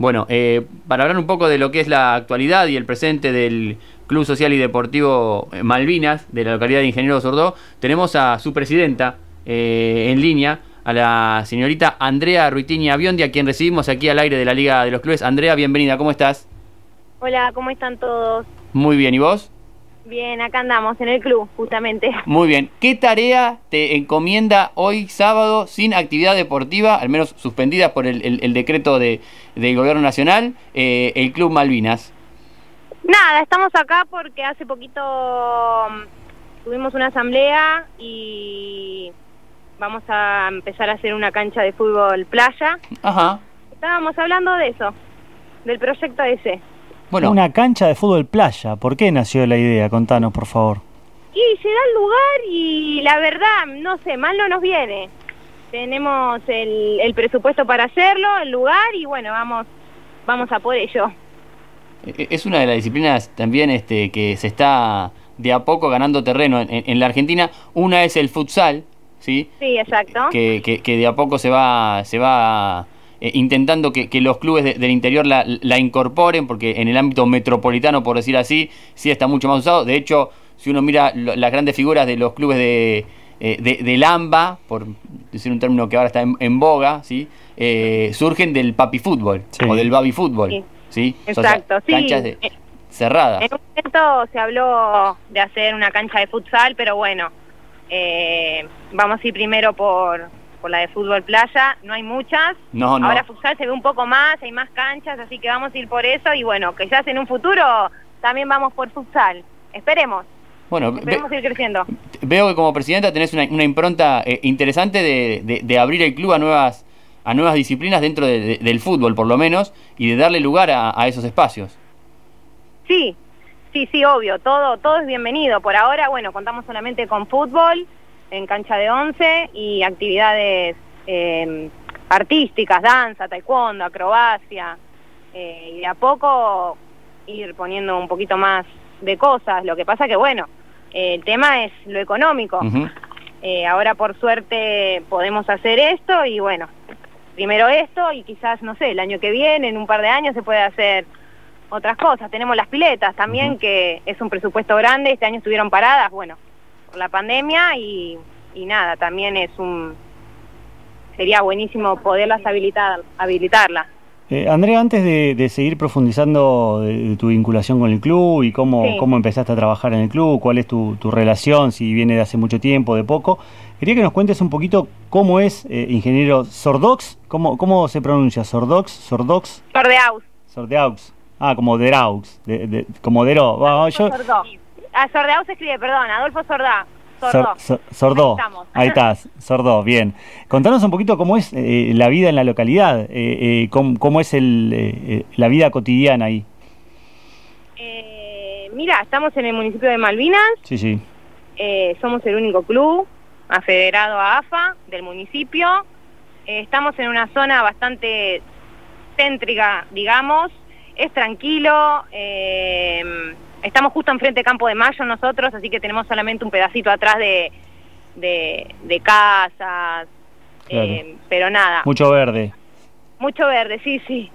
Bueno, eh, para hablar un poco de lo que es la actualidad y el presente del Club Social y Deportivo Malvinas de la localidad de Ingeniero Sordó, tenemos a su presidenta eh, en línea, a la señorita Andrea Ruitini Biondi, a quien recibimos aquí al aire de la Liga de los Clubes. Andrea, bienvenida, ¿cómo estás? Hola, ¿cómo están todos? Muy bien, ¿y vos? Bien, acá andamos en el club, justamente. Muy bien. ¿Qué tarea te encomienda hoy sábado sin actividad deportiva, al menos suspendida por el, decreto de, del Gobierno Nacional, eh, el Club Malvinas? Nada, estamos acá porque hace poquito mm, tuvimos una asamblea y vamos a empezar a hacer una cancha de fútbol playa. Ajá. Estábamos hablando de eso, del proyecto ese. Bueno. Una cancha de fútbol playa. ¿Por qué nació la idea? Contanos, por favor. Y se da el lugar y la verdad, no sé, mal no nos viene. Tenemos el, el presupuesto para hacerlo, el lugar y bueno, vamos, vamos a por ello. E, e, es una de las disciplinas también este, que se está de a poco ganando terreno en, la Argentina. Una es el futsal, ¿sí? Sí, exacto. Que, que, que de a poco se va, se va eh, intentando que, los clubes del interior la, incorporen, porque en el ámbito metropolitano, por decir así, sí está mucho más usado. De hecho, si uno mira las grandes figuras de los clubes de, eh, de, Lamba, por decir un término que ahora está en, boga, ¿sí? Eh, surgen del papi fútbol o del baby fútbol. Sí. Exacto, sí. Canchas cerradas. En un momento se habló de hacer una cancha de futsal, pero bueno, vamos a ir primero por, por la de fútbol playa, no hay muchas. No, no. Ahora futsal se ve un poco más, hay más canchas, así que vamos a ir por eso y bueno, ya en un futuro también vamos por futsal. Esperemos. Bueno, Esperemos ir creciendo. Veo que como presidenta tenés una, impronta eh, interesante de, abrir el club a nuevas a nuevas disciplinas dentro del fútbol, por lo menos, y de darle lugar a, a esos espacios. Sí, sí, sí, obvio, todo, todo es bienvenido. Por ahora, bueno, contamos solamente con fútbol, en cancha de once y actividades em, artísticas, danza, taekwondo, acrobacia, eh, y de a poco ir poniendo un poquito más de cosas. Lo que pasa que, bueno, el tema es lo económico. Eh, ahora, por suerte, podemos hacer esto y, bueno, primero esto y quizás, no sé, el año que viene, en un par de años, se puede hacer otras cosas. Tenemos las piletas también, que es un presupuesto grande, este año estuvieron paradas, bueno, por la pandemia y, nada, también es un sería buenísimo poderlas habilitar, habilitarla. Eh, Andrea, antes de, seguir profundizando de, tu vinculación con el club y cómo, cómo empezaste a trabajar en el club, cuál es tu, relación, si viene de hace mucho tiempo, de poco, quería que nos cuentes un poquito cómo es eh, ingeniero Sordox, cómo, cómo se pronuncia, Sordox, Sordox. Sordeaux. Sordeaux. Ah, como Deraux, de, como Dero. yo, a Sordeau se escribe, perdón, Adolfo Sordá. Sordó. Ahí, estás, Sordó, bien. Contanos un poquito cómo es eh, la vida en la localidad, eh, eh, cómo, es el, la vida cotidiana ahí. mira, estamos en el municipio de Malvinas. Sí, sí. somos el único club afederado a AFA del municipio. estamos en una zona bastante céntrica, digamos. Es tranquilo. Estamos justo enfrente de Campo de Mayo nosotros, así que tenemos solamente un pedacito atrás de, de, casas, eh, pero nada. Mucho verde. Mucho verde, sí, sí.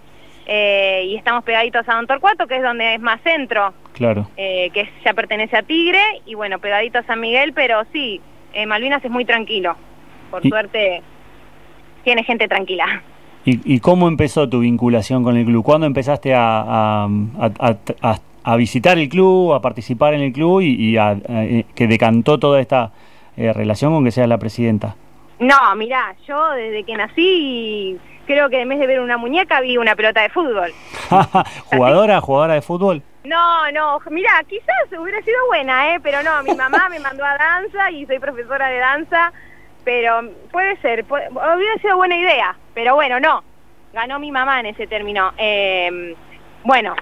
Eh, y estamos pegaditos a Don Torcuato, que es donde es más centro. Claro. Eh, que ya pertenece a Tigre, y bueno, pegaditos a San Miguel, pero sí, Malvinas es muy tranquilo. Por suerte, tiene gente tranquila. ¿Y, cómo empezó tu vinculación con el club? ¿Cuándo empezaste a, a a visitar el club, a participar en el club y, a, eh, que decantó toda esta eh, relación con que seas la presidenta? No, mira, yo desde que nací creo que en vez de ver una muñeca vi una pelota de fútbol. ¿Jugadora, jugadora de fútbol? No, no, mira, quizás hubiera sido buena, ¿eh? pero no, mi mamá me mandó a danza y soy profesora de danza, pero puede ser, hubiera sido buena idea, pero bueno, no, ganó mi mamá en ese término. Eh, bueno,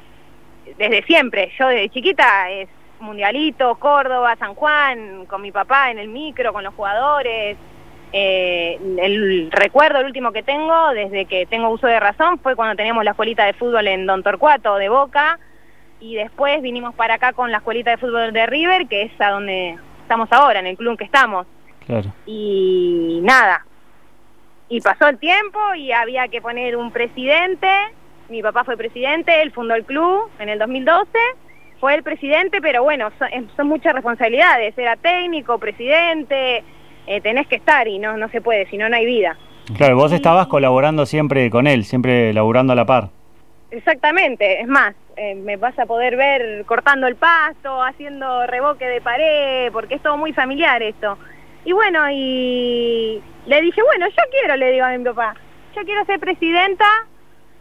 desde siempre. Yo desde chiquita es Mundialito, Córdoba, San Juan, con mi papá en el micro, con los jugadores. Eh, el recuerdo, el último que tengo, desde que tengo uso de razón, fue cuando teníamos la escuelita de fútbol en Don Torcuato, de Boca, y después vinimos para acá con la escuelita de fútbol de River, que es a donde estamos ahora, en el club en que estamos. Y nada, y pasó el tiempo y había que poner un presidente, mi papá fue presidente, él fundó el club en el 2012, fue el presidente, pero bueno, son, muchas responsabilidades, era técnico, presidente, eh, tenés que estar y no, no se puede, si no, no hay vida. Claro, vos estabas colaborando siempre con él, siempre laburando a la par. Exactamente, es más, eh, me vas a poder ver cortando el pasto, haciendo reboque de pared, porque es todo muy familiar esto. Y bueno, y le dije, bueno, yo quiero, le digo a mi papá, yo quiero ser presidenta,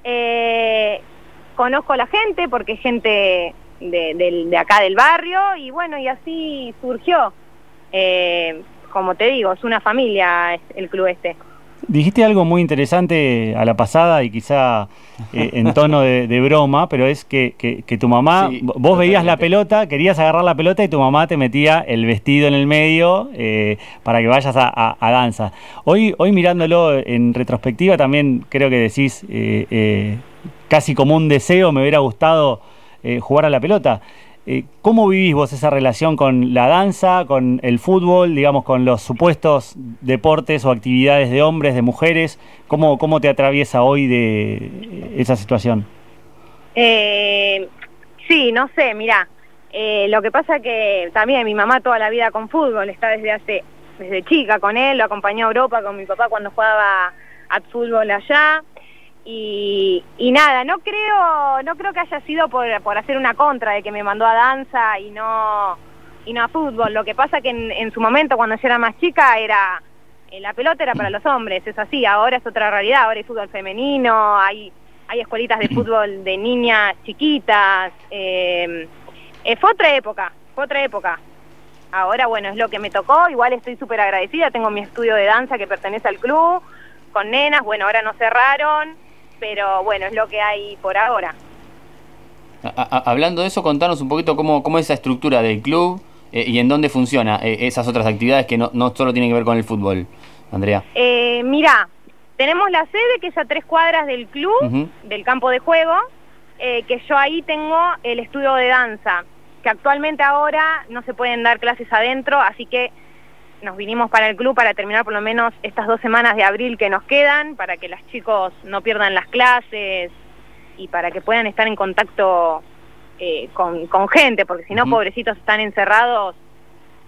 eh, conozco a la gente, porque es gente de, de, acá del barrio, y bueno, y así surgió. Eh, como te digo, es una familia el club este. Dijiste algo muy interesante a la pasada y quizá eh, en tono de, broma, pero es que, que, tu mamá, vos veías la pelota, querías agarrar la pelota y tu mamá te metía el vestido en el medio eh, para que vayas a, danza. Hoy, hoy mirándolo en retrospectiva también creo que decís eh, casi como un deseo, me hubiera gustado jugar a la pelota. Eh, ¿Cómo vivís vos esa relación con la danza, con el fútbol, digamos, con los supuestos deportes o actividades de hombres, de mujeres? ¿Cómo, cómo te atraviesa hoy de esa situación? Eh, sí, no sé, mirá. Eh, lo que pasa que también mi mamá toda la vida con fútbol, está desde hace, desde chica con él, lo acompañó a Europa con mi papá cuando jugaba al fútbol allá. Y, nada, no creo, no creo que haya sido por, por, hacer una contra de que me mandó a danza y no, y no a fútbol. Lo que pasa que en, su momento, cuando yo era más chica, era eh, la pelota era para los hombres, es así. Ahora es otra realidad, ahora hay fútbol femenino, hay, hay escuelitas de fútbol de niñas chiquitas. Eh, eh, fue otra época, fue otra época. Ahora, bueno, es lo que me tocó. Igual estoy súper agradecida. Tengo mi estudio de danza que pertenece al club, con nenas. Bueno, ahora no cerraron pero bueno, es lo que hay por ahora. hablando de eso, contanos un poquito cómo, cómo es esa estructura del club eh, y en dónde funciona eh, esas otras actividades que no, no solo tienen que ver con el fútbol, Andrea. Eh, mira, tenemos la sede que es a tres cuadras del club, del campo de juego, eh, que yo ahí tengo el estudio de danza, que actualmente ahora no se pueden dar clases adentro, así que nos vinimos para el club para terminar por lo menos estas dos semanas de abril que nos quedan, para que los chicos no pierdan las clases y para que puedan estar en contacto eh, con, gente, porque si no, pobrecitos están encerrados.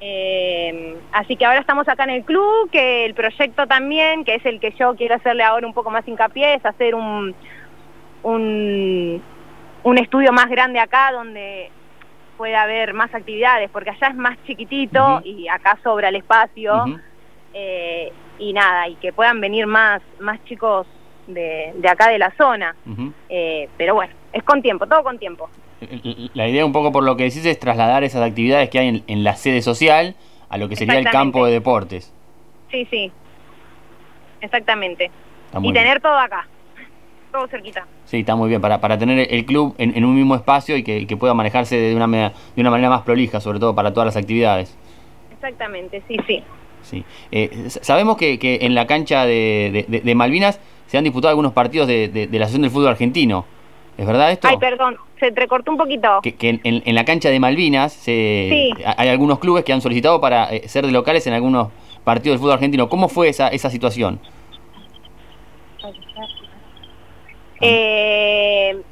Eh, así que ahora estamos acá en el club, que el proyecto también, que es el que yo quiero hacerle ahora un poco más hincapié, es hacer un, un, un estudio más grande acá donde puede haber más actividades, porque allá es más chiquitito y acá sobra el espacio. Eh, y nada, y que puedan venir más, más chicos de, de acá de la zona. Eh, pero bueno, es con tiempo, todo con tiempo. La idea un poco por lo que decís es trasladar esas actividades que hay en, la sede social a lo que sería el campo de deportes. Sí, sí, exactamente. Y tener todo acá todo cerquita. Sí, está muy bien, para, para tener el club en, un mismo espacio y que, pueda manejarse de una, de una manera más prolija, sobre todo para todas las actividades. Exactamente, sí, sí. sí. Eh, sabemos que, que, en la cancha de, de, Malvinas se han disputado algunos partidos de, la Asociación del Fútbol Argentino. ¿Es verdad esto? Ay, perdón, se entrecortó un poquito. Que, en, en, la cancha de Malvinas se, hay algunos clubes que han solicitado para eh, ser de locales en algunos partidos del fútbol argentino. ¿Cómo fue esa, esa situación? Eh,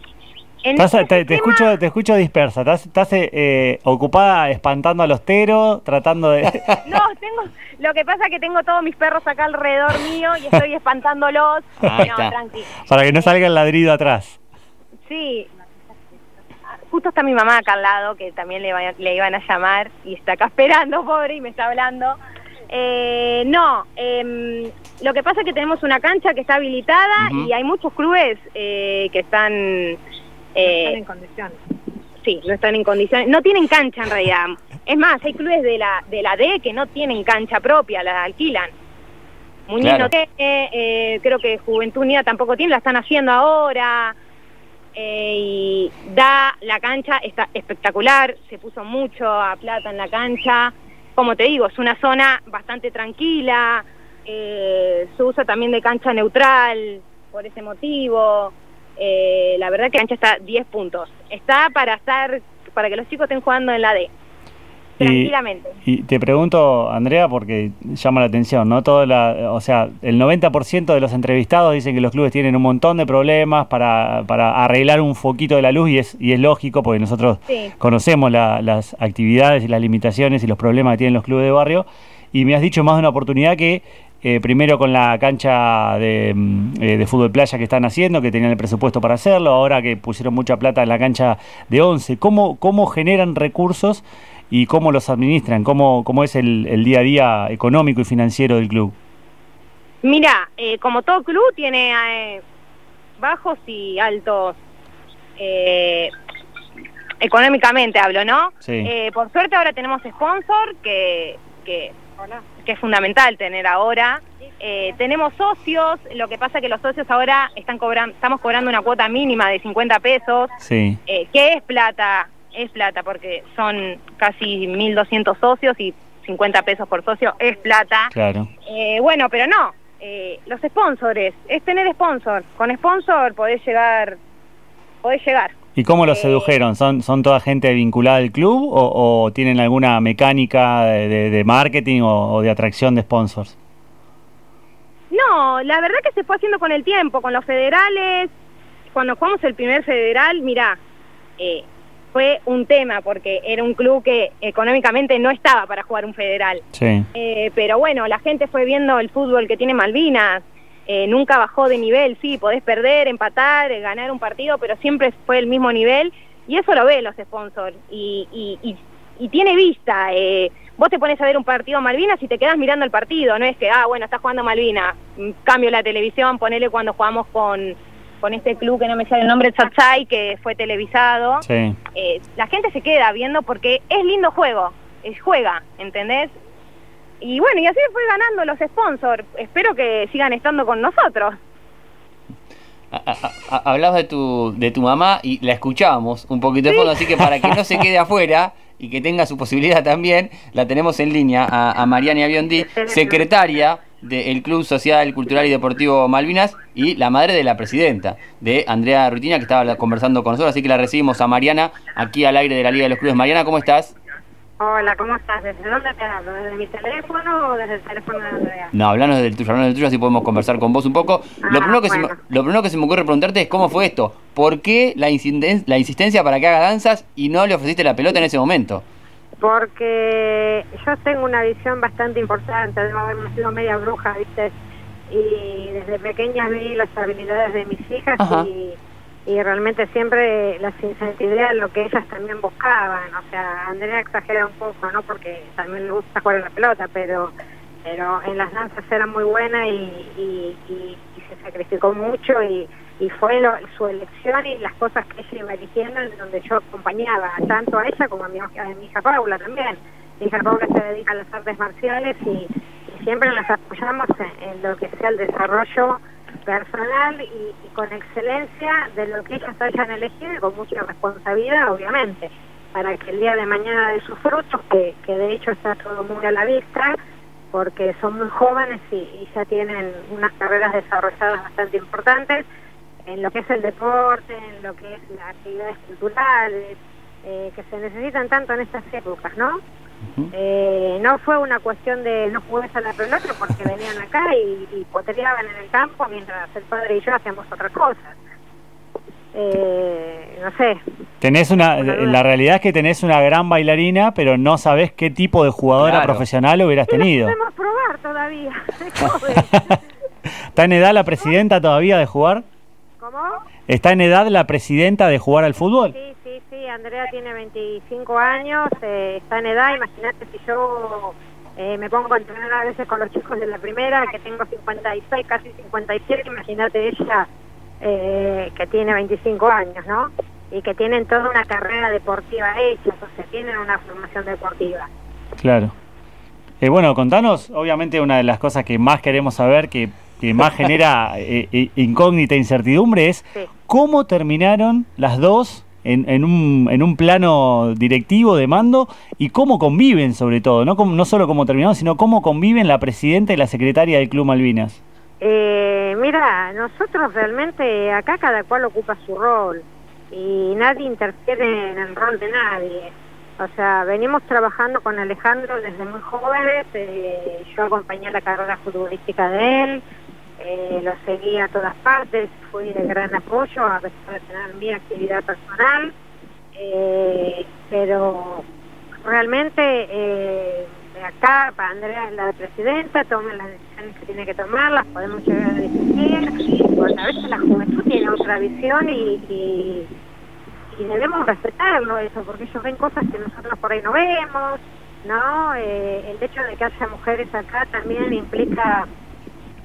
te, escucho, te escucho dispersa. ¿Estás, eh, ocupada espantando a los teros, tratando de...? No, tengo, lo que pasa es que tengo todos mis perros acá alrededor mío y estoy espantándolos. Para que no salga el ladrido atrás. Sí. Justo está mi mamá acá al lado, que también le, le iban a llamar y está acá esperando, pobre, y me está hablando. Eh, no, eh, lo que pasa es que tenemos una cancha que está habilitada y hay muchos clubes eh, que están... Eh, están en condiciones. Sí, no están en condiciones. No tienen cancha en realidad. Es más, hay clubes de la, de la D que no tienen cancha propia, la alquilan. Muñiz no tiene, eh, creo que Juventud Unida tampoco tiene, la están haciendo ahora. Eh, y da la cancha, está espectacular, se puso mucho a plata en la cancha como te digo, es una zona bastante tranquila, eh, se usa también de cancha neutral por ese motivo. Eh, la verdad que la cancha está 10 puntos. Está para estar, para que los chicos estén jugando en la D. tranquilamente. Y, te pregunto, Andrea, porque llama la atención, ¿no? Todo la, o sea, el 90% de los entrevistados dicen que los clubes tienen un montón de problemas para, para arreglar un foquito de la luz y es, y es lógico porque nosotros conocemos las actividades y las limitaciones y los problemas que tienen los clubes de barrio. Y me has dicho más de una oportunidad que eh, primero con la cancha de, mm, eh, de, fútbol playa que están haciendo, que tenían el presupuesto para hacerlo, ahora que pusieron mucha plata en la cancha de 11. ¿Cómo, cómo generan recursos y cómo los administran? ¿Cómo, cómo es el, día a día económico y financiero del club? Mira, eh, como todo club tiene bajos y altos económicamente hablo, ¿no? por suerte ahora tenemos sponsor que, que que es fundamental tener ahora. Eh, tenemos socios, lo que pasa que los socios ahora están cobrando, estamos cobrando una cuota mínima de 50 pesos, sí. eh, que es plata, es plata porque son casi 1.200 socios y 50 pesos por socio es plata. Claro. Eh, bueno, pero no, eh, los sponsors, es tener sponsor, con sponsor podés llegar, podés llegar. ¿Y cómo los eh, sedujeron? ¿Son, ¿Son toda gente vinculada al club o, tienen alguna mecánica de, marketing o, de atracción de sponsors? No, la verdad que se fue haciendo con el tiempo, con los federales. Cuando jugamos el primer federal, mira, eh, fue un tema porque era un club que económicamente no estaba para jugar un federal. Sí. Eh, pero bueno, la gente fue viendo el fútbol que tiene Malvinas, eh, nunca bajó de nivel, sí, podés perder, empatar, eh, ganar un partido, pero siempre fue el mismo nivel y eso lo ven los sponsors y, y, y, tiene vista. Eh, vos te pones a ver un partido Malvinas y te quedas mirando el partido, no es que, ah, bueno, estás jugando Malvinas, mm, cambio la televisión, ponele cuando jugamos con, con este club que no me sale el nombre, Tsatsai, que fue televisado. la gente se queda viendo porque es lindo juego, es, juega, ¿entendés? y bueno, y así fue ganando los sponsors. Espero que sigan estando con nosotros. Hablabas de tu, de tu mamá y la escuchábamos un poquito de fondo, así que para que no se quede afuera y que tenga su posibilidad también, la tenemos en línea a, a Mariana Biondi, secretaria del Club Social, Cultural y Deportivo Malvinas y la madre de la presidenta, de Andrea Rutina, que estaba conversando con nosotros, así que la recibimos a Mariana aquí al aire de la Liga de los Clubes. Mariana, ¿cómo estás? Hola, ¿cómo estás? ¿Desde dónde te hablo? ¿Desde mi teléfono o desde el teléfono de Andrea? No, hablanos del tuyo, hablanos del tuyo, así podemos conversar con vos un poco. lo, ah, primero que se me, lo primero que se me ocurre preguntarte es cómo fue esto. ¿Por qué la, insistencia, la insistencia para que haga danzas y no le ofreciste la pelota en ese momento? Porque yo tengo una visión bastante importante, debo haberme sido media bruja, ¿viste? Y desde pequeña vi las habilidades de mis hijas y y realmente siempre las incentivé lo que ellas también buscaban. O sea, Andrea exagera un poco, ¿no? Porque también le gusta jugar en la pelota, pero pero en las danzas era muy buena y, y, se sacrificó mucho y, y fue su elección y las cosas que ella iba eligiendo en donde yo acompañaba tanto a ella como a mi, hija Paula también. Mi hija Paula se dedica a las artes marciales y, siempre las apoyamos en lo que sea el desarrollo personal y, con excelencia de lo que ellas hayan elegido y con mucha responsabilidad, obviamente, para que el día de mañana de sus frutos, que, que de hecho está todo muy a la vista, porque son muy jóvenes y, ya tienen unas carreras desarrolladas bastante importantes en lo que es el deporte, en lo que es las actividades culturales, eh, que se necesitan tanto en estas épocas, ¿no? Eh, no fue una cuestión de no jugué a la pelota porque venían acá y, y potreaban en el campo mientras el padre y yo hacíamos otra cosa. Eh, no sé. Tenés una, la realidad es que tenés una gran bailarina, pero no sabés qué tipo de jugadora profesional hubieras tenido. No podemos probar todavía. ¿Está en edad la presidenta todavía de jugar? ¿Cómo? ¿Está en edad la presidenta de jugar al fútbol? Sí, sí. Andrea tiene 25 años, eh, está en edad. Imagínate si yo eh, me pongo a entrenar a veces con los chicos de la primera, que tengo 56, casi 57. Imagínate ella eh, que tiene 25 años, ¿no? Y que tienen toda una carrera deportiva hecha, o sea, tienen una formación deportiva. Claro. bueno, contanos, obviamente una de las cosas que más queremos saber, que que más genera eh, eh, incógnita e incertidumbre es cómo terminaron las dos en, en, un, en un plano directivo de mando y cómo conviven sobre todo, no, no solo cómo terminaron, sino cómo conviven la presidenta y la secretaria del Club Malvinas. Eh, mira, nosotros realmente acá cada cual ocupa su rol y nadie interfiere en el rol de nadie. O sea, venimos trabajando con Alejandro desde muy jóvenes, eh, yo acompañé la carrera futbolística de él, eh, lo seguí a todas partes, fui de gran apoyo a pesar de tener mi actividad personal, eh, pero realmente eh, acá, para Andrea es la presidenta, toma las decisiones que tiene que tomar, las podemos llegar a discutir, porque a veces la juventud tiene otra visión y y debemos respetarlo eso, porque ellos ven cosas que nosotros por ahí no vemos, ¿no? El hecho de que haya mujeres acá también implica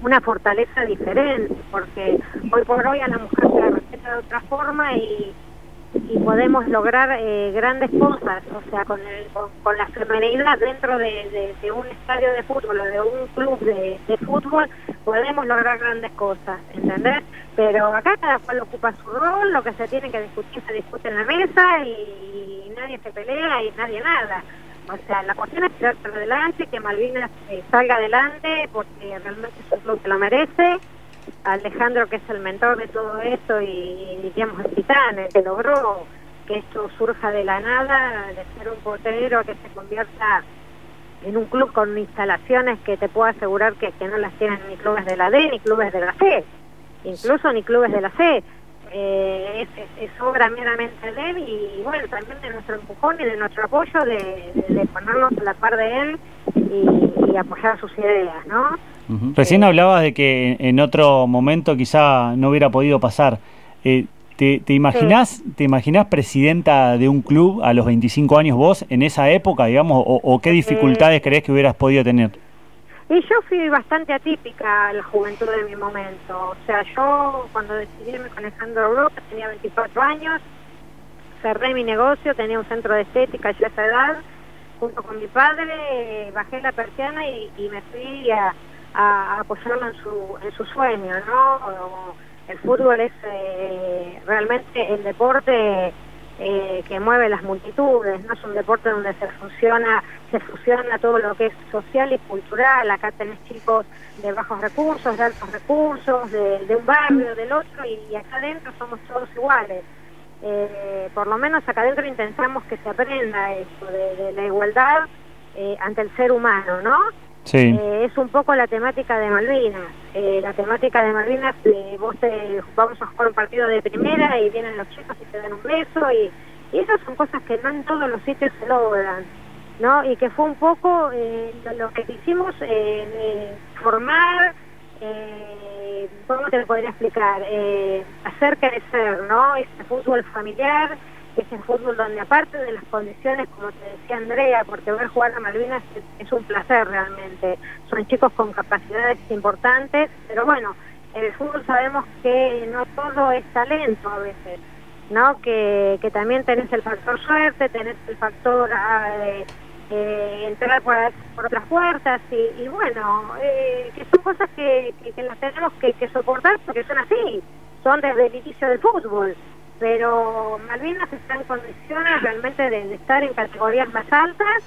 una fortaleza diferente, porque hoy por hoy a la mujer se la respeta de otra forma y, podemos lograr eh, grandes cosas, o sea, con, el, con, la femenidad dentro de, un estadio de fútbol o de un club de fútbol, podemos lograr grandes cosas, ¿entendés? Pero acá cada cual ocupa su rol, lo que se tiene que discutir se discute en la mesa y, nadie se pelea y nadie nada. O sea, la cuestión es tirar adelante, que Malvinas eh, salga adelante porque realmente es un que lo merece. Alejandro, que es el mentor de todo esto y, digamos, el titán, el que logró que esto surja de la nada, de ser un portero que se convierta en un club con instalaciones que te puedo asegurar que, que no las tienen ni clubes de la D ni clubes de la C incluso ni clubes de la C. Eh, es, obra meramente de él y bueno, también de nuestro empujón y de nuestro apoyo de, ponernos a la par de él y, apoyar sus ideas, ¿no? Recién hablabas de que en otro momento quizá no hubiera podido pasar. Eh, ¿Te, te imaginás, te imaginás presidenta de un club a los 25 años vos en esa época, digamos, o, qué dificultades crees que hubieras podido tener? Y yo fui bastante atípica a la juventud de mi momento. O sea, yo cuando decidí irme con Alejandro Europa tenía 24 años, cerré mi negocio, tenía un centro de estética ya a esa edad, junto con mi padre, bajé la persiana y, me fui a, apoyarlo en su, en su sueño, ¿no? El fútbol es eh, realmente el deporte eh, que mueve las multitudes, no es un deporte donde se funciona, se fusiona todo lo que es social y cultural, acá tenés chicos de bajos recursos, de altos recursos, de, un barrio, del otro, y, acá adentro somos todos iguales. Eh, por lo menos acá adentro intentamos que se aprenda eso, de, la igualdad eh, ante el ser humano, ¿no? Sí. es un poco la temática de Malvinas. la temática de Malvinas, vos te, vamos a jugar un partido de primera y vienen los chicos y te dan un beso y, esas son cosas que no en todos los sitios se logran. ¿no? Y que fue un poco eh, lo, que hicimos eh, formar, eh, ¿cómo te lo podría explicar? Eh, hacer crecer, ¿no? Ese fútbol familiar, ese fútbol donde aparte de las condiciones, como te decía Andrea, porque ver jugar a Malvinas es, un placer realmente. Son chicos con capacidades importantes, pero bueno, en el fútbol sabemos que no todo es talento a veces. ¿no? Que, que también tenés el factor suerte, tenés el factor ah, eh, entrar por, otras puertas y, bueno, eh, que son cosas que, que, las tenemos que, soportar porque son así, son desde el inicio del fútbol. Pero Malvinas está en condiciones realmente de, estar en categorías más altas.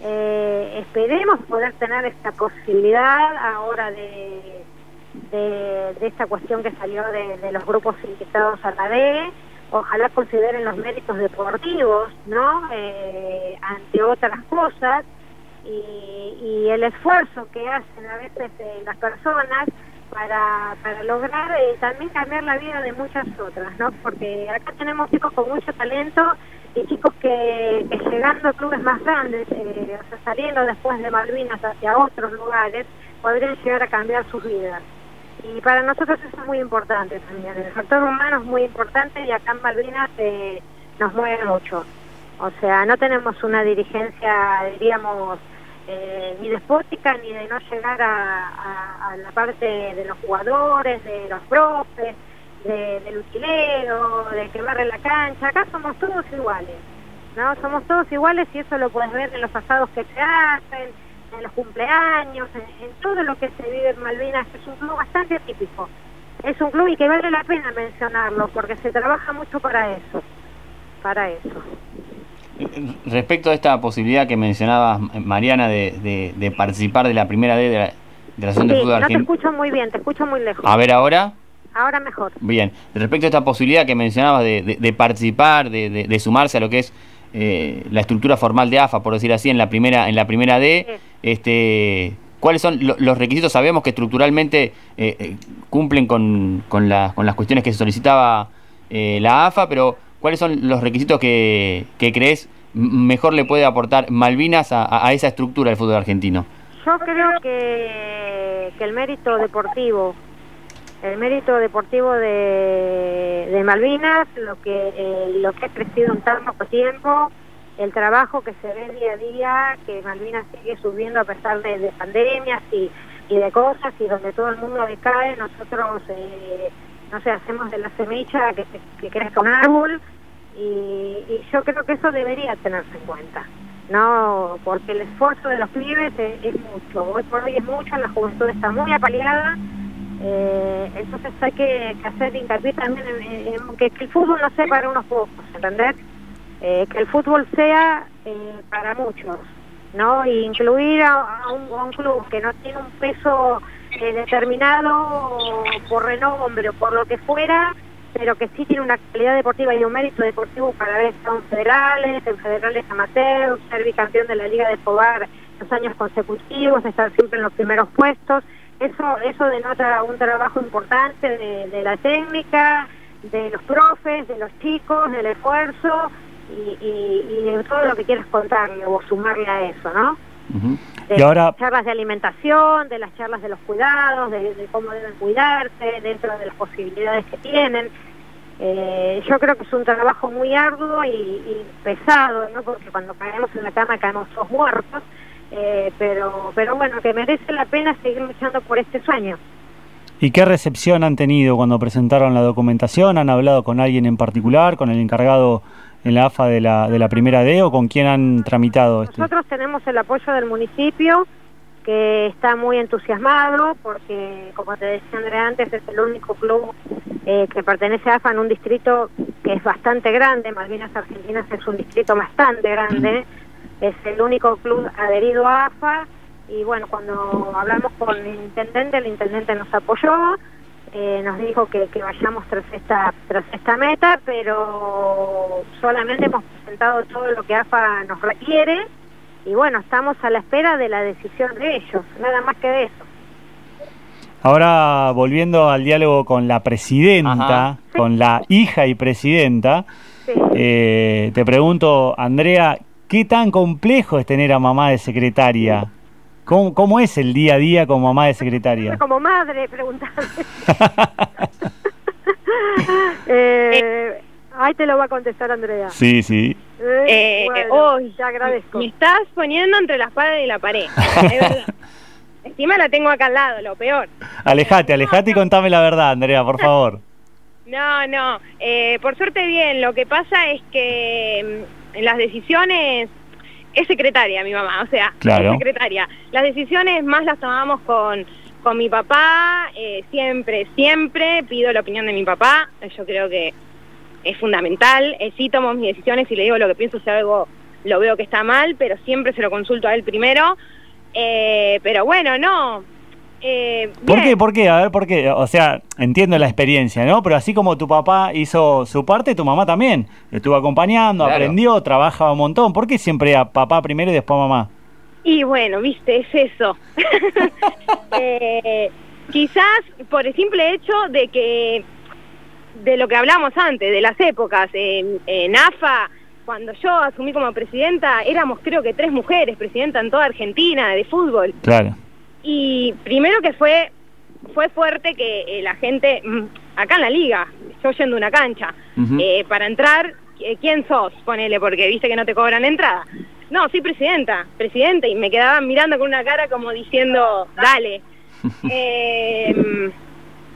Eh, esperemos poder tener esta posibilidad ahora de, de, esta cuestión que salió de, los grupos invitados a la D ojalá consideren los méritos deportivos, ¿no? Eh, ante otras cosas y, el esfuerzo que hacen a veces eh, las personas para, para lograr eh, también cambiar la vida de muchas otras, ¿no? Porque acá tenemos chicos con mucho talento y chicos que, llegando a clubes más grandes, o sea, saliendo después de Malvinas hacia otros lugares, podrían llegar a cambiar sus vidas. Y para nosotros eso es muy importante también. El factor humano es muy importante y acá en Malvinas eh, nos mueve mucho. O sea, no tenemos una dirigencia, diríamos, eh, ni despótica ni de no llegar a, la parte de los jugadores, de los profes, del utilero, de que la cancha. Acá somos todos iguales, ¿no? Somos todos iguales y eso lo puedes ver en los pasados que se hacen, en los cumpleaños, en, todo lo que se vive en Malvinas, es un club bastante típico. Es un club y que vale la pena mencionarlo, porque se trabaja mucho para eso, para eso. Respecto a esta posibilidad que mencionabas, Mariana, de, de, participar de la primera D de la, de la Asociación de Fútbol Argentino. No te escucho muy bien, te escucho muy lejos. A ver, ahora. Ahora mejor. Bien, respecto a esta posibilidad que mencionabas de, de participar, de, sumarse a lo que es la estructura formal de AFA, por decir así, en la primera, en la primera D, este, ¿cuáles son los requisitos? Sabemos que estructuralmente cumplen con, con, con, las cuestiones que se solicitaba la AFA, pero ¿cuáles son los requisitos que, que crees mejor le puede aportar Malvinas a, esa estructura del fútbol argentino? Yo creo que, que el mérito deportivo, el mérito deportivo de, de Malvinas, lo que, eh, lo que ha crecido en tan poco tiempo, el trabajo que se ve día a día, que Malvinas sigue subiendo a pesar de, pandemias y, y, de cosas, y donde todo el mundo decae, nosotros, eh, no sé, hacemos de la semilla que, que crezca un árbol, y, yo creo que eso debería tenerse en cuenta, no porque el esfuerzo de los pibes es, mucho, hoy por hoy es mucho, la juventud está muy apaleada, eh, entonces hay que, hacer hincapié también en, que, el fútbol no sea para unos pocos, ¿entender? Eh, que el fútbol sea eh, para muchos, ¿no? Y incluir a, un, club que no tiene un peso determinado por renombre o por lo que fuera, pero que sí tiene una calidad deportiva y un mérito deportivo para haber estado en federales, en federales amateur, ser bicampeón de la Liga de Escobar dos años consecutivos, estar siempre en los primeros puestos. Eso, eso denota un trabajo importante de, la técnica, de los profes, de los chicos, del esfuerzo y, de todo lo que quieres contarle o sumarle a eso, ¿no? De las charlas de alimentación, de las charlas de los cuidados, de, de, cómo deben cuidarse dentro de las posibilidades que tienen. Eh, yo creo que es un trabajo muy arduo y, pesado, ¿no? porque cuando caemos en la cama caemos todos muertos, eh, pero, pero bueno, que merece la pena seguir luchando por este sueño. ¿Y qué recepción han tenido cuando presentaron la documentación? ¿Han hablado con alguien en particular, con el encargado en la AFA de la, de la primera D o con quién han tramitado esto? Nosotros tenemos el apoyo del municipio, que está muy entusiasmado porque, como te decía Andrea antes, es el único club eh, que pertenece a AFA en un distrito que es bastante grande, Malvinas Argentinas es un distrito bastante grande, es el único club adherido a AFA y bueno, cuando hablamos con el intendente, el intendente nos apoyó, eh, nos dijo que, que vayamos tras esta, tras esta meta, pero solamente hemos presentado todo lo que AFA nos requiere y bueno, estamos a la espera de la decisión de ellos, nada más que de eso. Ahora, volviendo al diálogo con la presidenta, con la hija y presidenta, eh, te pregunto, Andrea, ¿qué tan complejo es tener a mamá de secretaria? ¿Cómo, cómo es el día a día como mamá de secretaria? Como madre, preguntarle. eh, Ahí te lo va a contestar Andrea. Sí, sí. Eh, eh te agradezco. Me estás poniendo entre la espada y la pared. Encima la tengo acá al lado, lo peor. Alejate, alejate y contame la verdad, Andrea, por favor. No, no. Eh, por suerte bien. Lo que pasa es que en mm, las decisiones es secretaria mi mamá, o sea, es secretaria. Las decisiones más las tomamos con, con mi papá, eh, siempre, siempre pido la opinión de mi papá. Yo creo que es fundamental. Eh, sí tomo mis decisiones y le digo lo que pienso si algo lo veo que está mal, pero siempre se lo consulto a él primero. Eh, pero bueno, no. Eh, ¿Por qué? ¿Por qué? A ver, ¿por qué? O sea, entiendo la experiencia, ¿no? Pero así como tu papá hizo su parte, tu mamá también. Estuvo acompañando, aprendió, trabajaba un montón. ¿Por qué siempre a papá primero y después a mamá? Y bueno, viste, es eso. eh, quizás por el simple hecho de que de lo que hablamos antes, de las épocas. En, AFA, cuando yo asumí como presidenta, éramos creo que tres mujeres presidenta en toda Argentina de fútbol. Claro. Y primero que fue fue fuerte que eh, la gente, mm, acá en la liga, yo yendo a una cancha, eh, para entrar, eh, ¿quién sos? Ponele, porque viste que no te cobran entrada. No, soy presidenta, presidenta, y me quedaban mirando con una cara como diciendo, dale. eh,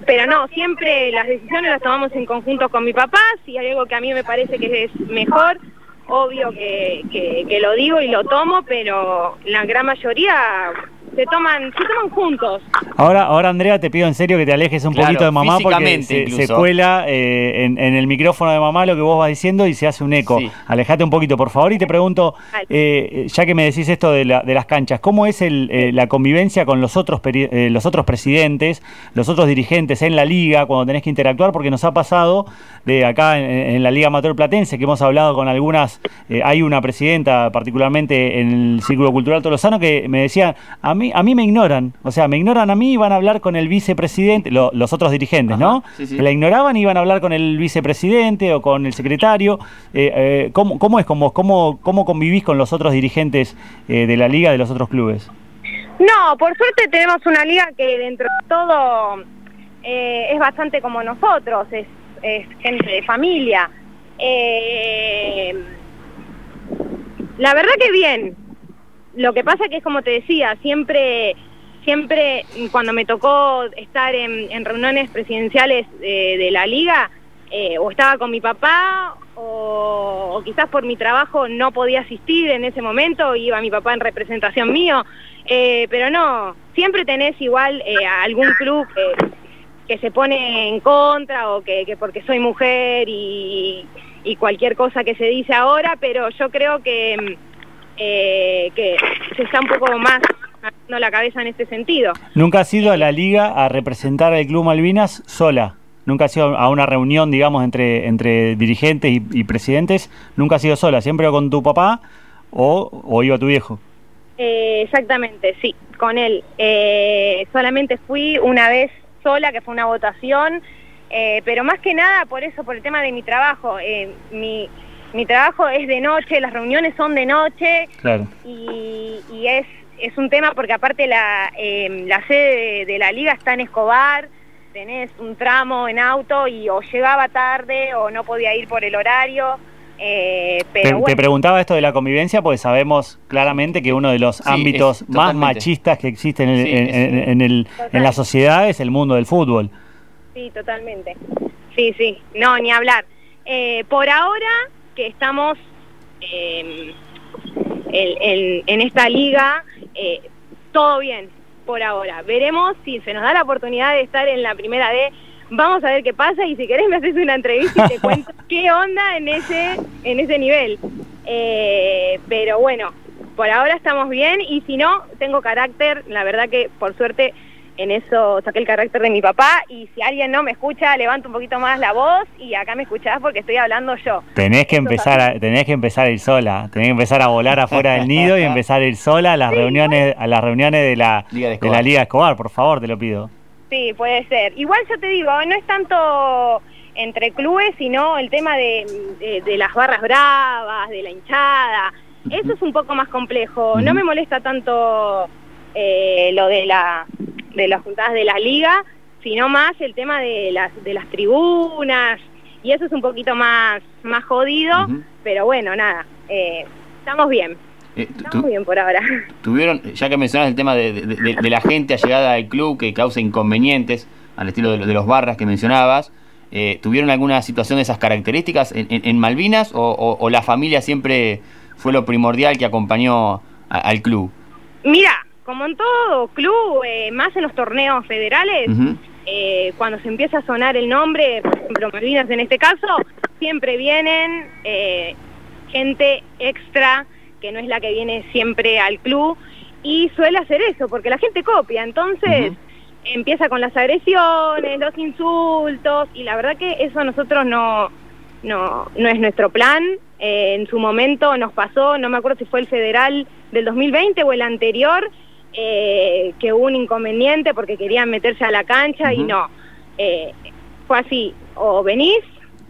pero no, siempre las decisiones las tomamos en conjunto con mi papá, si hay algo que a mí me parece que es mejor, obvio que, que, lo digo y lo tomo, pero la gran mayoría se toman, se toman juntos. Ahora, ahora Andrea, te pido en serio que te alejes un poquito de mamá porque se, cuela eh, en, el micrófono de mamá lo que vos vas diciendo y se hace un eco. Alejate un poquito, por favor, y te pregunto, eh, ya que me decís esto de, de las canchas, ¿cómo es el, eh, la convivencia con los otros, los otros presidentes, los otros dirigentes en la liga cuando tenés que interactuar? Porque nos ha pasado de acá en, la Liga Amateur Platense que hemos hablado con algunas, hay una presidenta particularmente en el Círculo Cultural Tolosano que me decía, a mí, a mí me ignoran, o sea, me ignoran a mí y van a hablar con el vicepresidente, los otros dirigentes, ¿no? La ignoraban y iban a hablar con el vicepresidente o con el secretario. Eh, eh, ¿cómo, ¿cómo, es con vos? ¿Cómo, ¿Cómo convivís con los otros dirigentes eh, de la liga, de los otros clubes? No, por suerte tenemos una liga que dentro de todo es bastante como nosotros, es, es gente de familia. la verdad que bien, lo que pasa que es como te decía, siempre, siempre cuando me tocó estar en, reuniones presidenciales de la liga, eh, o estaba con mi papá, o, quizás por mi trabajo no podía asistir en ese momento, iba mi papá en representación mío, eh, pero no, siempre tenés igual eh, algún club que, se pone en contra o que, que porque soy mujer y, y cualquier cosa que se dice ahora, pero yo creo que eh, que se está un poco más dando la cabeza en este sentido. ¿Nunca has ido a la liga a representar al Club Malvinas sola? ¿Nunca has ido a una reunión, digamos, entre, entre dirigentes y, presidentes? ¿Nunca has ido sola? ¿Siempre con tu papá o, o iba tu viejo? Eh, exactamente, sí, con él. Eh, solamente fui una vez sola, que fue una votación, pero más que nada por eso, por el tema de mi trabajo. mi mi trabajo es de noche, las reuniones son de noche y, es, es un tema porque aparte la, em, la sede de, la liga está en Escobar, tenés un tramo en auto y o llegaba tarde o no podía ir por el horario. Eh, pero te, preguntaba esto de la convivencia porque sabemos claramente que uno de los ámbitos más machistas que existen en, el, en la sociedad es el mundo del fútbol. Sí, totalmente. Sí, sí, no, ni hablar. Eh, por ahora estamos em, en, esta liga, eh, todo bien por ahora. Veremos si se nos da la oportunidad de estar en la primera D. Vamos a ver qué pasa y si querés me haces una entrevista y te cuento qué onda en ese, en ese nivel. Eh, pero bueno, por ahora estamos bien y si no, tengo carácter, la verdad que por suerte en eso saqué el carácter de mi papá y si alguien no me escucha, levanto un poquito más la voz y acá me escuchás porque estoy hablando yo. Tenés que empezar a, tenés que empezar a ir sola, tenés que empezar a volar afuera del nido y empezar a ir sola a las reuniones a las reuniones de la Liga de, la Liga Escobar, por favor, te lo pido. Sí, puede ser. Igual yo te digo, no es tanto entre clubes, sino el tema de, las barras bravas, de la hinchada. Eso es un poco más complejo. No me molesta tanto eh, lo de la de las juntadas de la liga, sino más el tema de las, de las tribunas, y eso es un poquito más, más jodido, pero bueno, nada, eh, estamos bien. Eh, estamos bien por ahora. Tuvieron, ya que mencionas el tema de, la gente allegada al club que causa inconvenientes, al estilo de, los barras que mencionabas, eh, ¿tuvieron alguna situación de esas características en, Malvinas o, la familia siempre fue lo primordial que acompañó al club? Mira, como en todo club, eh, más en los torneos federales, eh, cuando se empieza a sonar el nombre, por ejemplo Malvinas en este caso, siempre vienen eh, gente extra que no es la que viene siempre al club y suele hacer eso porque la gente copia, entonces empieza con las agresiones, los insultos y la verdad que eso a nosotros no, no, no es nuestro plan. en su momento nos pasó, no me acuerdo si fue el federal del 2020 o el anterior, eh, que hubo un inconveniente porque querían meterse a la cancha y no. Eh, fue así, o venís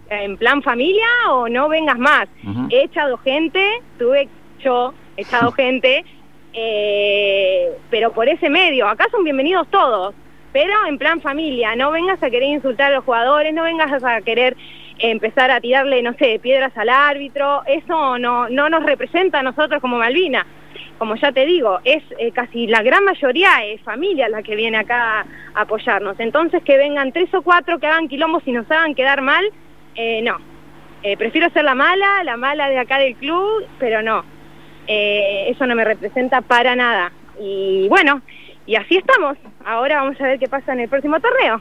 en plan familia o no vengas más. He echado gente, tuve yo, he echado gente, eh, pero por ese medio, acá son bienvenidos todos, pero en plan familia, no vengas a querer insultar a los jugadores, no vengas a querer empezar a tirarle, no sé, piedras al árbitro, eso no, no nos representa a nosotros como Malvina como ya te digo, es eh, casi la gran mayoría es familia la que viene acá a apoyarnos. Entonces que vengan tres o cuatro que hagan quilombos y nos hagan quedar mal, eh, no. Eh, prefiero ser la mala, la mala de acá del club, pero no. eso no me representa para nada. y bueno, y así estamos. Ahora vamos a ver qué pasa en el próximo torneo.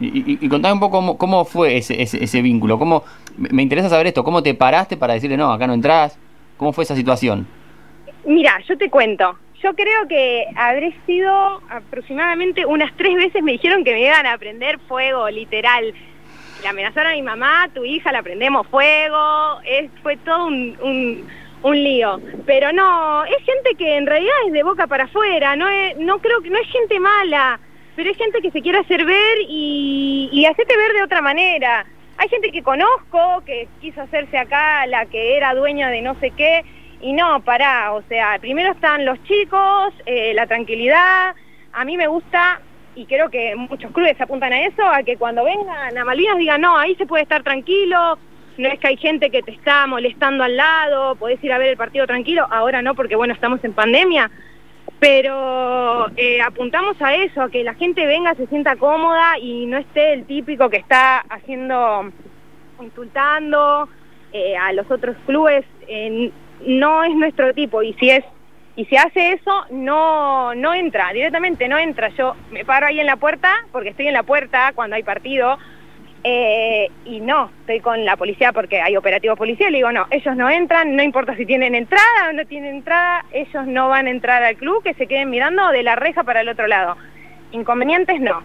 Y, y, contame un poco cómo, fue ese, ese, vínculo. ¿Cómo, me interesa saber esto. ¿Cómo te paraste para decirle no, acá no entras? ¿Cómo fue esa situación? Mira, yo te cuento. Yo creo que habré sido aproximadamente unas tres veces me dijeron que me iban a prender fuego, literal. Le amenazaron a mi mamá, tu hija la prendemos fuego. Es, fue todo un, un, lío. Pero no, es gente que en realidad es de boca para afuera. No, no creo que no es gente mala pero hay gente que se quiere hacer ver y hacerte ver de otra manera. Hay gente que conozco, que quiso hacerse acá la que era dueña de no sé qué, y no, pará, o sea, primero están los chicos, eh, la tranquilidad, a mí me gusta, y creo que muchos clubes apuntan a eso, a que cuando vengan a Malvinas digan, no, ahí se puede estar tranquilo, no es que hay gente que te está molestando al lado, podés ir a ver el partido tranquilo, ahora no, porque bueno, estamos en pandemia, pero eh, apuntamos a eso, a que la gente venga, se sienta cómoda y no esté el típico que está haciendo, insultando eh, a los otros clubes, no es nuestro tipo y si es y si hace eso no no entra directamente no entra yo me paro ahí en la puerta porque estoy en la puerta cuando hay partido eh, y no, estoy con la policía porque hay operativos policiales, digo, no, ellos no entran, no importa si tienen entrada o no tienen entrada, ellos no van a entrar al club, que se queden mirando de la reja para el otro lado. Inconvenientes no.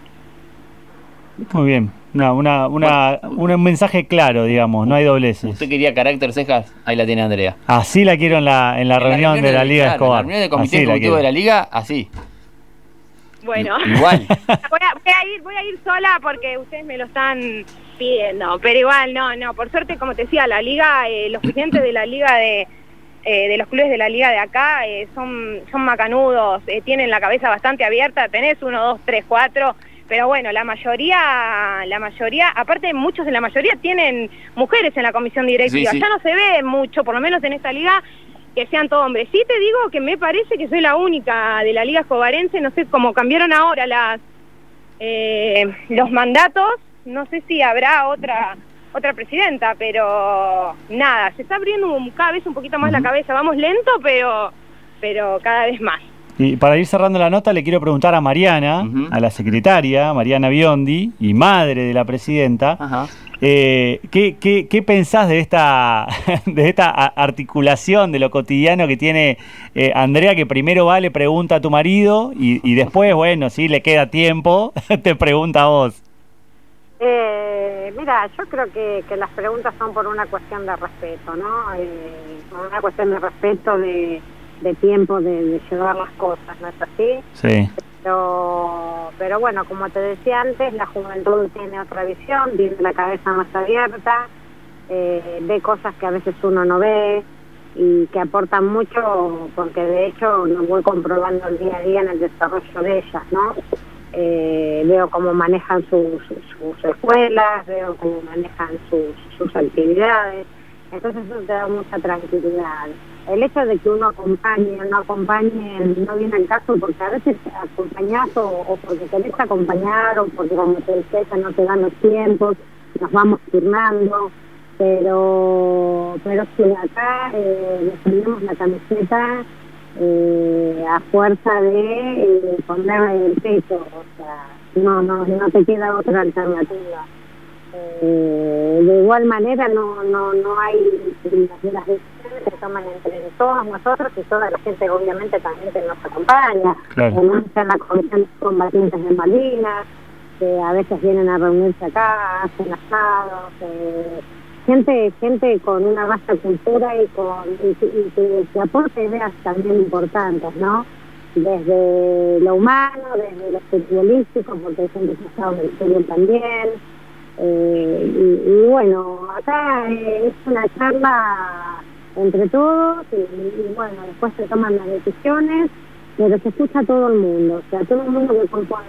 Muy bien, una, una, una, un mensaje claro, digamos, no hay dobleces. ¿Usted quería carácter cejas? Ahí la tiene Andrea. Así la quiero en la, en la, reunión, de la Liga Escobar. En la reunión del comité ejecutivo de la Liga, así. Bueno, igual. voy, a, ir, voy a ir sola porque ustedes me lo están pidiendo, pero igual, no, no, por suerte, como te decía, la liga, eh, los presidentes de la liga de, eh, de los clubes de la liga de acá eh, son, son macanudos, tienen la cabeza bastante abierta, tenés uno, dos, tres, cuatro, pero bueno, la mayoría, la mayoría, aparte muchos de la mayoría tienen mujeres en la comisión directiva, ya no se ve mucho, por lo menos en esta liga, que sean todos hombres. Sí te digo que me parece que soy la única de la Liga Escobarense, no sé cómo cambiaron ahora las eh, los mandatos, no sé si habrá otra otra presidenta, pero nada, se está abriendo cada vez un poquito más la cabeza, vamos lento, pero pero cada vez más. Y para ir cerrando la nota, le quiero preguntar a Mariana, a la secretaria, Mariana Biondi, y madre de la presidenta, eh, ¿qué, qué, pensás de esta, de esta articulación de lo cotidiano que tiene eh, Andrea, que primero va, le pregunta a tu marido y, después, bueno, si le queda tiempo, te pregunta a vos? Eh, mira, yo creo que, que, las preguntas son por una cuestión de respeto, ¿no? Eh, por una cuestión de respeto de de tiempo de, llevar las cosas, ¿no es así? Sí. Pero, pero bueno, como te decía antes, la juventud tiene otra visión, tiene la cabeza más abierta, eh, ve cosas que a veces uno no ve y que aportan mucho, porque de hecho lo voy comprobando el día a día en el desarrollo de ellas, ¿no? Eh, veo cómo manejan sus, sus, escuelas, veo cómo manejan sus, sus actividades, entonces eso te da mucha tranquilidad el hecho de que uno acompañe o no acompañe no viene al caso porque a veces acompañas o, porque querés acompañar o porque como te decía no te dan los tiempos, nos vamos turnando, pero pero si acá eh, defendemos la camiseta eh, a fuerza de eh, poner el peso, o sea, no, no, no te queda otra alternativa. Eh, de igual manera no no no hay decisiones que toman entre todos nosotros y toda la gente obviamente también que nos acompaña. Claro. en la comisión de combatientes de Malvinas que a veces vienen a reunirse acá hacen asados eh, gente gente con una vasta cultura y con y, que aporta ideas también importantes no desde lo humano desde lo futbolístico porque hay gente que ha estado en el fútbol también. Eh, y, bueno, acá es una charla entre todos y, bueno, después se toman las decisiones, pero se escucha a todo el mundo, o sea, todo el mundo que compone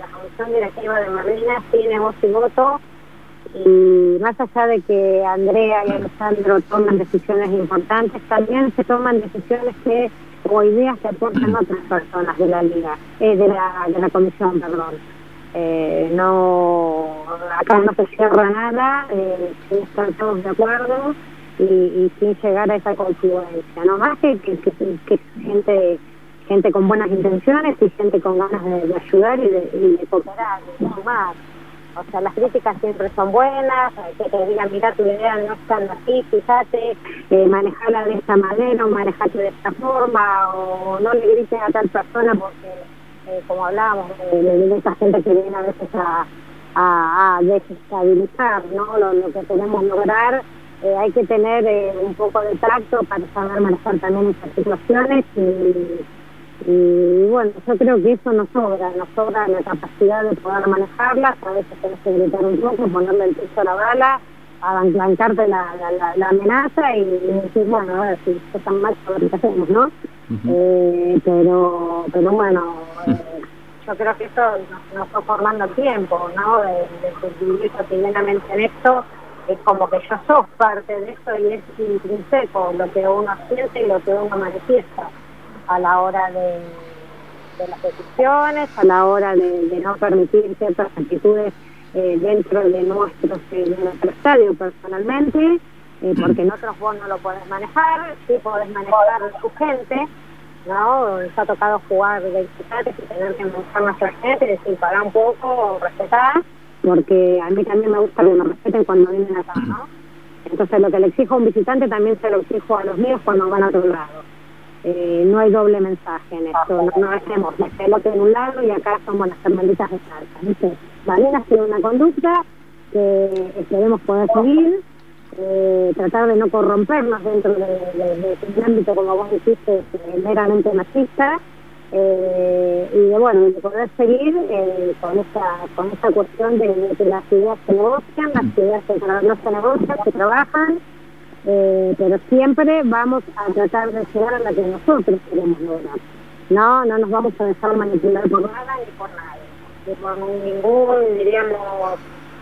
la comisión directiva de Marina tiene voz y voto y más allá de que Andrea y Alejandro toman decisiones importantes, también se toman decisiones que o ideas que aportan otras personas de la liga, eh, de la de la comisión, perdón. Eh, no acá no se cierra nada eh, todos de acuerdo y, sin llegar a esa confluencia no más que, que, gente gente con buenas intenciones y gente con ganas de, ayudar y de, cooperar, de sumar. O sea, las críticas siempre son buenas, que te digan, mira, tu idea no está así, fíjate, eh, manejarla de esta manera o manejarte de esta forma, o no le grites a tal persona porque, eh, como hablábamos, de, de, esa gente que viene a veces a, desestabilizar ¿no? lo, que queremos lograr. Eh, hay que tener eh, un poco de tracto para saber manejar también estas situaciones y y bueno, yo creo que eso nos sobra, nos sobra la capacidad de poder manejarlas, a veces tenés que gritar un poco, ponerle el piso a la bala, abancarte la, la, la, amenaza y, decir, bueno, a ver si esto tan mal, a ver qué hacemos, ¿no? eh, pero, pero bueno, eh, yo creo que eso nos, nos formando tiempo, ¿no? De, de vivir cotidianamente en esto, es como que yo sos parte de esto y es intrínseco lo que uno siente y lo que uno manifiesta a la hora de, las decisiones, a la hora de, no permitir ciertas actitudes eh, dentro de nuestro, de nuestro estadio personalmente, eh, porque en otros vos no lo podés manejar, sí podés manejar a tu gente, ¿no? Nos ha tocado jugar de visitantes y tener que manejar a nuestra gente, decir, parar un poco, respetar, porque a mí también me gusta que me respeten cuando vienen acá, ¿no? Entonces lo que le exijo a un visitante también se lo exijo a los míos cuando van a otro lado. Eh, no hay doble mensaje en esto, no, no hacemos pelota en un lado y acá somos las hermanitas de salsa. Malena tiene una conducta que debemos poder seguir, eh, tratar de no corrompernos dentro de, un ámbito, como vos dijiste, meramente machista, eh, y bueno, de poder seguir con esta con esta cuestión de, que las ideas se negocian, las ideas que no se negocian, se trabajan, eh, pero siempre vamos a tratar de llegar a la que nosotros queremos lograr. No, no nos vamos a dejar manipular por nada ni por nadie, ni por ningún, diríamos,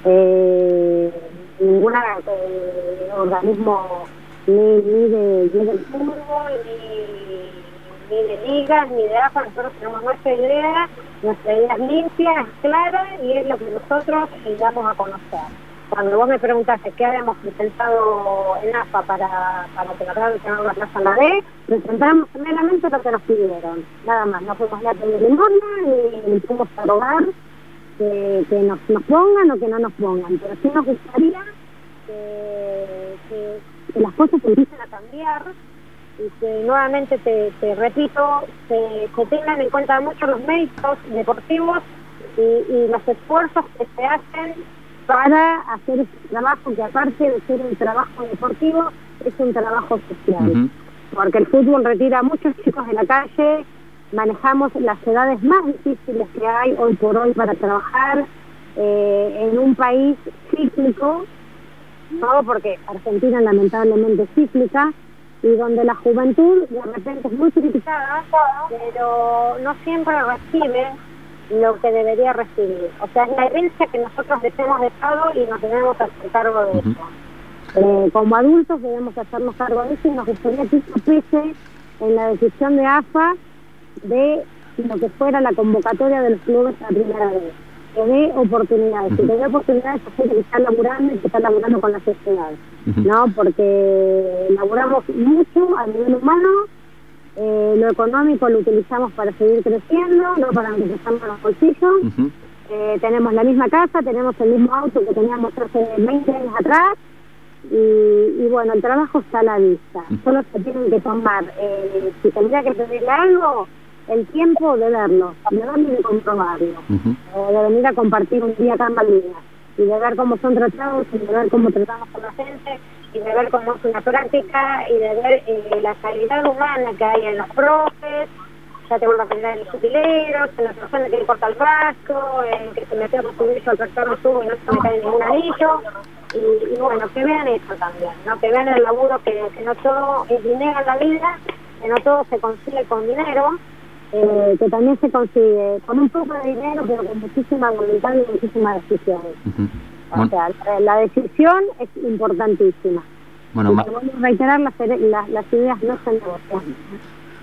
eh, ningún eh, organismo ni, ni, de, ni del fútbol, ni, ni de ligas, ni de AFA, nosotros tenemos nuestra idea, nuestra idea es limpia, es clara y es lo que nosotros damos a conocer. Cuando vos me preguntaste qué habíamos presentado en AFA para, para que la tener la plaza en la D, presentamos meramente lo que nos pidieron, nada más, no fuimos ni a pedir limosna ni, fuimos a robar que, que nos, nos, pongan o que no nos pongan, pero sí nos gustaría que, que, las cosas empiecen a cambiar y que nuevamente te, te repito, se, se, tengan en cuenta mucho los méritos deportivos y, y los esfuerzos que se hacen para hacer este trabajo que aparte de ser un trabajo deportivo, es un trabajo social. Porque el fútbol retira a muchos chicos de la calle, manejamos las edades más difíciles que hay hoy por hoy para trabajar eh, en un país cíclico, no porque Argentina lamentablemente es cíclica, y donde la juventud de repente es muy criticada, pero no siempre recibe lo que debería recibir. O sea, es la herencia que nosotros les hemos dejado y nos debemos hacer cargo de eso. Eh, como adultos debemos hacernos cargo de eso y nos gustaría que eso pese en la decisión de AFA de lo que fuera la convocatoria de los clubes a primera vez. Que dé oportunidades, que dé oportunidades a gente que está laburando y que está laburando con la sociedad. ¿no? Porque laburamos mucho a nivel humano eh, lo económico lo utilizamos para seguir creciendo, no para empezar los bolsillos. eh, tenemos la misma casa, tenemos el mismo auto que teníamos hace 20 años atrás. Y, y bueno, el trabajo está a la vista. Solo se tienen que tomar, eh, si tendría que pedirle algo, el tiempo de verlo, de verlo y de comprobarlo. o de venir a compartir un día acá en Malvinas. Y de ver cómo son tratados y de ver cómo tratamos con la gente y de ver cómo es una práctica y de ver eh, la calidad humana que hay en los profes, ya tengo la calidad de los utileros, en la persona que le corta el frasco, en que se metió por subirse al tractor no subo y no se me cae ningún anillo. Y, bueno, que vean eso también, ¿no? que vean el laburo, que, que no todo es dinero en la vida, que no todo se consigue con dinero, eh, que también se consigue con un poco de dinero, pero con muchísima voluntad y muchísima decisión. O sea, la decisión es importantísima. Bueno, reiterar, las, las, ideas no se negocian.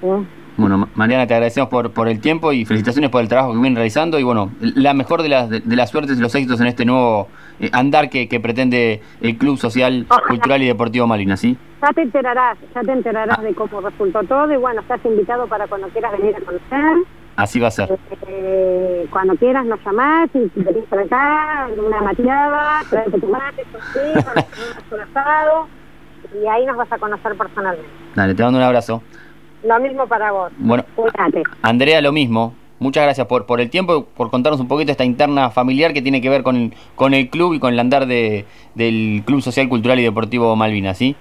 ¿eh? Bueno, Mariana, te agradecemos por, por el tiempo y felicitaciones por el trabajo que vienen realizando y bueno, la mejor de las, de, las suertes y los éxitos en este nuevo eh, andar que, pretende el Club Social, Cultural y Deportivo Malvinas, ¿sí? Ya te enterarás, ya te enterarás de cómo resultó todo y bueno, estás invitado para cuando quieras venir a conocer. Así va a ser. Eh, cuando quieras nos llamás y si venís por acá, una mateada, traete tu mate, un asado y ahí nos vas a conocer personalmente. Dale, te mando un abrazo. Lo mismo para vos. Bueno, Andrea, lo mismo. Muchas gracias por, por el tiempo, por contarnos un poquito esta interna familiar que tiene que ver con, con el club y con el andar de, del Club Social, Cultural y Deportivo Malvinas, ¿sí?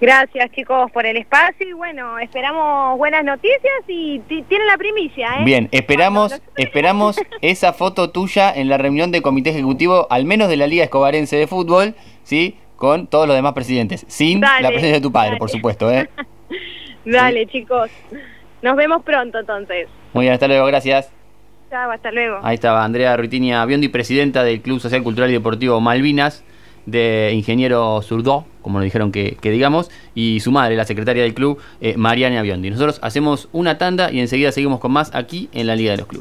Gracias chicos por el espacio y bueno, esperamos buenas noticias y tienen la primicia. ¿eh? Bien, esperamos, esperamos esa foto tuya en la reunión de comité ejecutivo, al menos de la Liga Escobarense de Fútbol, ¿sí? Con todos los demás presidentes, sin la presencia de tu padre, por supuesto. ¿eh? dale chicos, nos vemos pronto entonces. Muy bien, hasta luego, gracias. Chao, hasta luego. Ahí estaba Andrea Ruitinia Biondi, presidenta del Club Social, Cultural y Deportivo Malvinas de ingeniero Zurdó, como nos dijeron que, digamos, y su madre, la secretaria del club, eh, Mariana Biondi. Nosotros hacemos una tanda y enseguida seguimos con más aquí en la Liga de los Clubes.